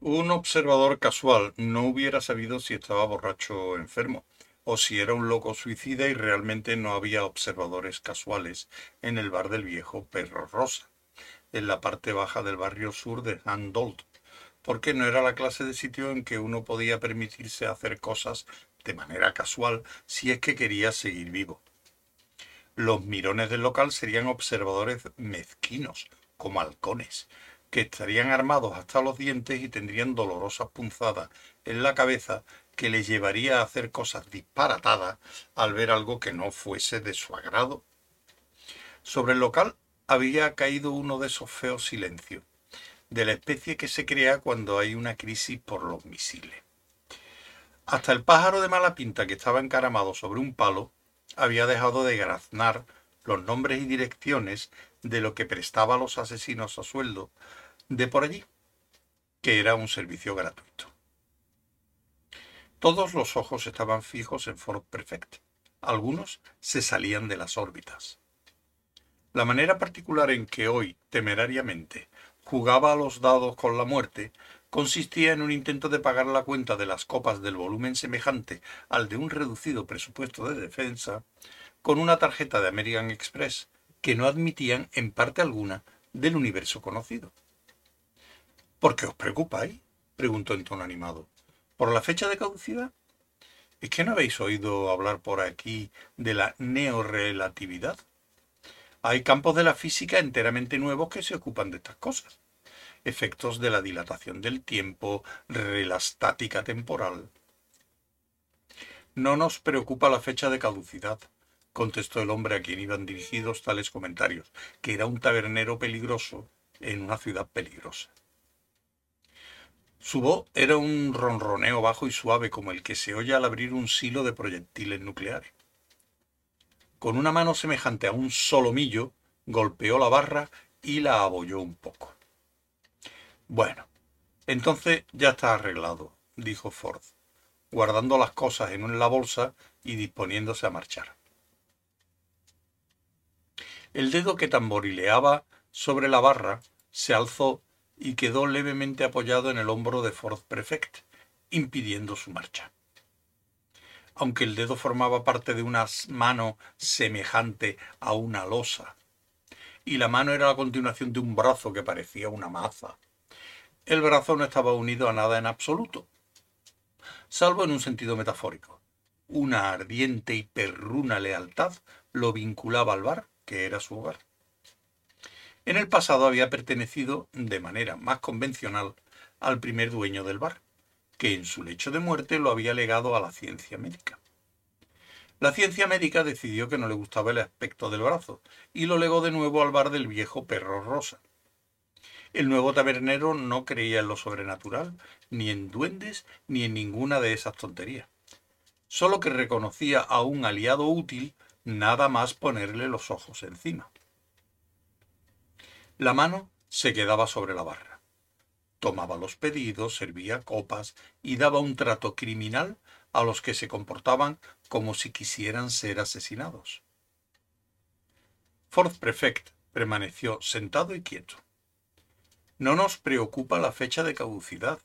Un observador casual no hubiera sabido si estaba borracho o enfermo, o si era un loco suicida y realmente no había observadores casuales en el bar del viejo Perro Rosa, en la parte baja del barrio sur de Handold, porque no era la clase de sitio en que uno podía permitirse hacer cosas de manera casual si es que quería seguir vivo. Los mirones del local serían observadores mezquinos, como halcones, que estarían armados hasta los dientes y tendrían dolorosas punzadas en la cabeza que les llevaría a hacer cosas disparatadas al ver algo que no fuese de su agrado. Sobre el local había caído uno de esos feos silencios, de la especie que se crea cuando hay una crisis por los misiles. Hasta el pájaro de mala pinta que estaba encaramado sobre un palo había dejado de graznar los nombres y direcciones de lo que prestaba a los asesinos a sueldo de por allí, que era un servicio gratuito. Todos los ojos estaban fijos en Ford Perfect. Algunos se salían de las órbitas. La manera particular en que hoy, temerariamente, jugaba a los dados con la muerte consistía en un intento de pagar la cuenta de las copas del volumen semejante al de un reducido presupuesto de defensa con una tarjeta de American Express que no admitían en parte alguna del universo conocido. ¿Por qué os preocupáis? preguntó en tono animado. ¿Por la fecha de caducidad? ¿Es que no habéis oído hablar por aquí de la neorelatividad? Hay campos de la física enteramente nuevos que se ocupan de estas cosas. Efectos de la dilatación del tiempo, relastática temporal. No nos preocupa la fecha de caducidad, contestó el hombre a quien iban dirigidos tales comentarios, que era un tabernero peligroso en una ciudad peligrosa. Su voz era un ronroneo bajo y suave como el que se oye al abrir un silo de proyectiles nucleares. Con una mano semejante a un solomillo, golpeó la barra y la abolló un poco. Bueno, entonces ya está arreglado, dijo Ford, guardando las cosas en la bolsa y disponiéndose a marchar. El dedo que tamborileaba sobre la barra se alzó y quedó levemente apoyado en el hombro de Ford Prefect, impidiendo su marcha. Aunque el dedo formaba parte de una mano semejante a una losa, y la mano era la continuación de un brazo que parecía una maza, el brazo no estaba unido a nada en absoluto, salvo en un sentido metafórico. Una ardiente y perruna lealtad lo vinculaba al bar que era su hogar. En el pasado había pertenecido, de manera más convencional, al primer dueño del bar, que en su lecho de muerte lo había legado a la ciencia médica. La ciencia médica decidió que no le gustaba el aspecto del brazo y lo legó de nuevo al bar del viejo perro rosa. El nuevo tabernero no creía en lo sobrenatural, ni en duendes, ni en ninguna de esas tonterías. Solo que reconocía a un aliado útil nada más ponerle los ojos encima. La mano se quedaba sobre la barra. Tomaba los pedidos, servía copas y daba un trato criminal a los que se comportaban como si quisieran ser asesinados. Ford Prefect permaneció sentado y quieto. No nos preocupa la fecha de caducidad,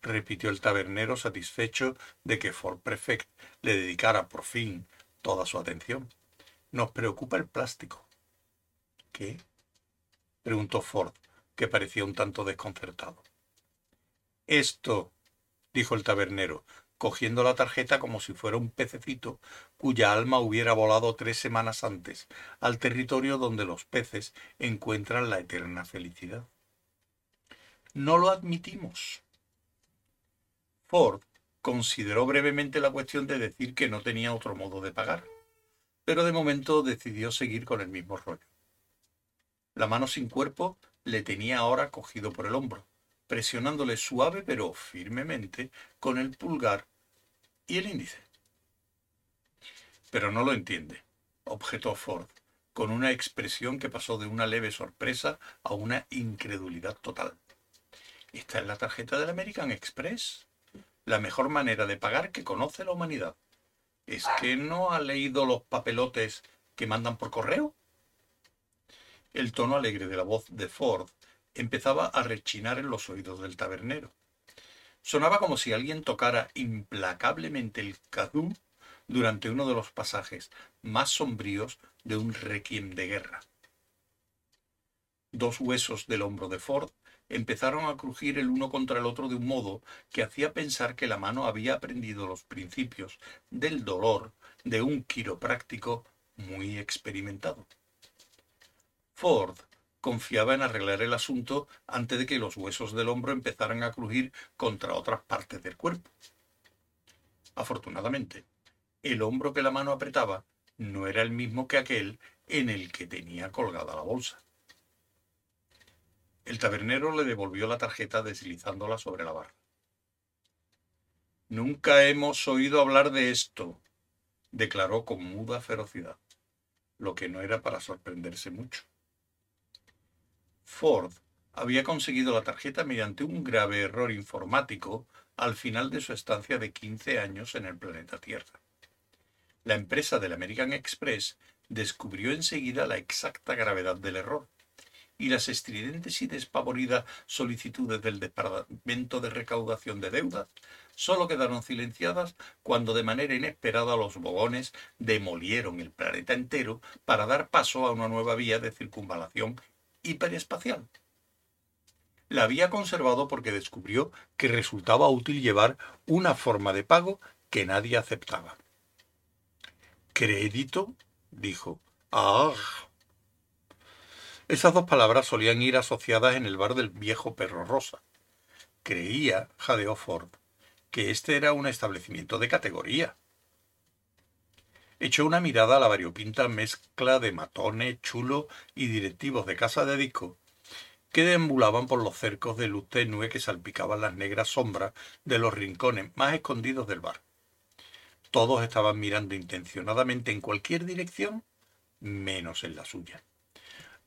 repitió el tabernero satisfecho de que Ford Prefect le dedicara por fin toda su atención. Nos preocupa el plástico. ¿Qué? preguntó Ford, que parecía un tanto desconcertado. Esto, dijo el tabernero, cogiendo la tarjeta como si fuera un pececito cuya alma hubiera volado tres semanas antes al territorio donde los peces encuentran la eterna felicidad. No lo admitimos. Ford consideró brevemente la cuestión de decir que no tenía otro modo de pagar pero de momento decidió seguir con el mismo rollo. La mano sin cuerpo le tenía ahora cogido por el hombro, presionándole suave pero firmemente con el pulgar y el índice. Pero no lo entiende, objetó Ford, con una expresión que pasó de una leve sorpresa a una incredulidad total. ¿Está en la tarjeta del American Express? la mejor manera de pagar que conoce la humanidad. ¿Es que no ha leído los papelotes que mandan por correo? El tono alegre de la voz de Ford empezaba a rechinar en los oídos del tabernero. Sonaba como si alguien tocara implacablemente el kazoo durante uno de los pasajes más sombríos de un requiem de guerra. Dos huesos del hombro de Ford empezaron a crujir el uno contra el otro de un modo que hacía pensar que la mano había aprendido los principios del dolor de un quiropráctico muy experimentado. Ford confiaba en arreglar el asunto antes de que los huesos del hombro empezaran a crujir contra otras partes del cuerpo. Afortunadamente, el hombro que la mano apretaba no era el mismo que aquel en el que tenía colgada la bolsa. El tabernero le devolvió la tarjeta deslizándola sobre la barra. Nunca hemos oído hablar de esto, declaró con muda ferocidad, lo que no era para sorprenderse mucho. Ford había conseguido la tarjeta mediante un grave error informático al final de su estancia de 15 años en el planeta Tierra. La empresa del American Express descubrió enseguida la exacta gravedad del error y las estridentes y despavoridas solicitudes del Departamento de Recaudación de Deudas solo quedaron silenciadas cuando de manera inesperada los bogones demolieron el planeta entero para dar paso a una nueva vía de circunvalación hiperespacial. La había conservado porque descubrió que resultaba útil llevar una forma de pago que nadie aceptaba. ¿Crédito? dijo. ¡Ah! Esas dos palabras solían ir asociadas en el bar del viejo perro rosa. Creía, jadeó Ford, que este era un establecimiento de categoría. Echó una mirada a la variopinta mezcla de matones, chulo y directivos de casa de disco que deambulaban por los cercos de luz tenue que salpicaban las negras sombras de los rincones más escondidos del bar. Todos estaban mirando intencionadamente en cualquier dirección, menos en la suya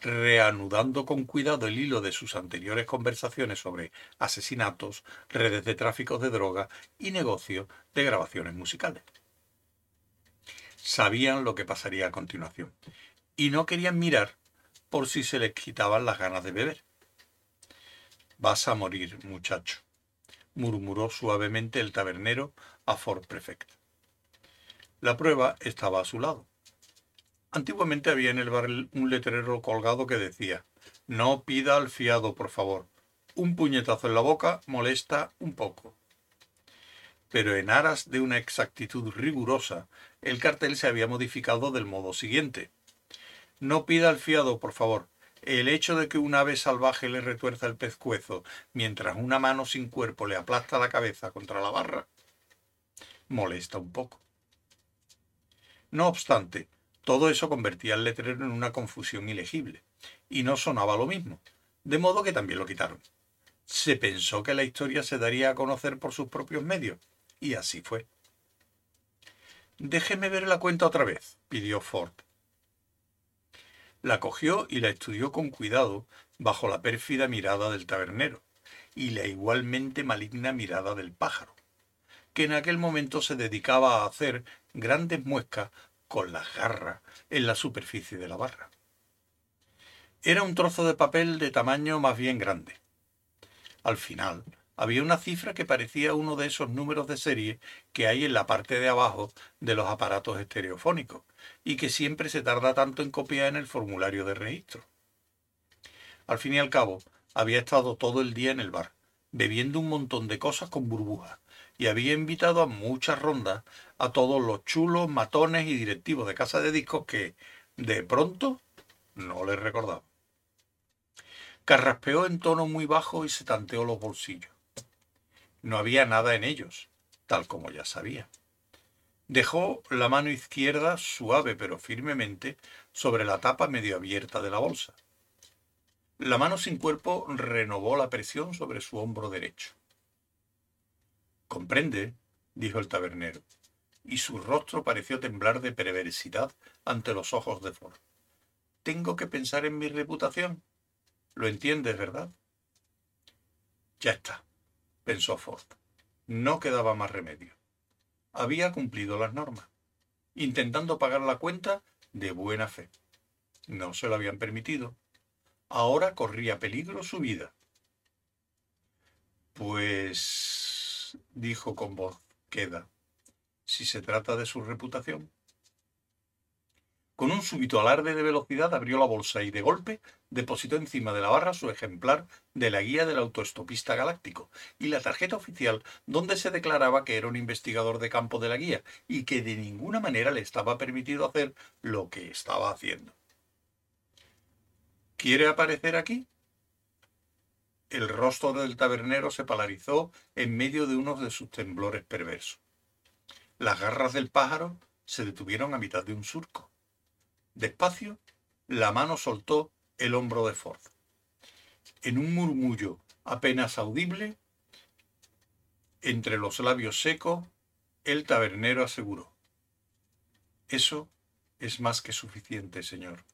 reanudando con cuidado el hilo de sus anteriores conversaciones sobre asesinatos, redes de tráfico de droga y negocio de grabaciones musicales. Sabían lo que pasaría a continuación y no querían mirar por si se les quitaban las ganas de beber. Vas a morir, muchacho, murmuró suavemente el tabernero a Fort Prefect. La prueba estaba a su lado. Antiguamente había en el bar un letrero colgado que decía, no pida al fiado, por favor. Un puñetazo en la boca molesta un poco. Pero en aras de una exactitud rigurosa, el cartel se había modificado del modo siguiente. No pida al fiado, por favor. El hecho de que un ave salvaje le retuerza el pescuezo mientras una mano sin cuerpo le aplasta la cabeza contra la barra molesta un poco. No obstante, todo eso convertía el letrero en una confusión ilegible, y no sonaba lo mismo, de modo que también lo quitaron. Se pensó que la historia se daría a conocer por sus propios medios, y así fue. Déjeme ver la cuenta otra vez, pidió Ford. La cogió y la estudió con cuidado bajo la pérfida mirada del tabernero y la igualmente maligna mirada del pájaro, que en aquel momento se dedicaba a hacer grandes muescas con las garras en la superficie de la barra. Era un trozo de papel de tamaño más bien grande. Al final había una cifra que parecía uno de esos números de serie que hay en la parte de abajo de los aparatos estereofónicos y que siempre se tarda tanto en copiar en el formulario de registro. Al fin y al cabo, había estado todo el día en el bar, bebiendo un montón de cosas con burbujas, y había invitado a muchas rondas a todos los chulos, matones y directivos de casa de discos que, de pronto, no les recordaba. Carraspeó en tono muy bajo y se tanteó los bolsillos. No había nada en ellos, tal como ya sabía. Dejó la mano izquierda suave pero firmemente sobre la tapa medio abierta de la bolsa. La mano sin cuerpo renovó la presión sobre su hombro derecho. Comprende, dijo el tabernero, y su rostro pareció temblar de perversidad ante los ojos de Ford. Tengo que pensar en mi reputación. Lo entiendes, ¿verdad? Ya está, pensó Ford. No quedaba más remedio. Había cumplido las normas, intentando pagar la cuenta de buena fe. No se lo habían permitido. Ahora corría peligro su vida. Pues, dijo con voz queda, si se trata de su reputación. Con un súbito alarde de velocidad abrió la bolsa y de golpe depositó encima de la barra su ejemplar de la guía del autoestopista galáctico y la tarjeta oficial donde se declaraba que era un investigador de campo de la guía y que de ninguna manera le estaba permitido hacer lo que estaba haciendo. ¿Quiere aparecer aquí? El rostro del tabernero se polarizó en medio de uno de sus temblores perversos. Las garras del pájaro se detuvieron a mitad de un surco. Despacio, la mano soltó el hombro de Ford. En un murmullo apenas audible, entre los labios secos, el tabernero aseguró. Eso es más que suficiente, señor.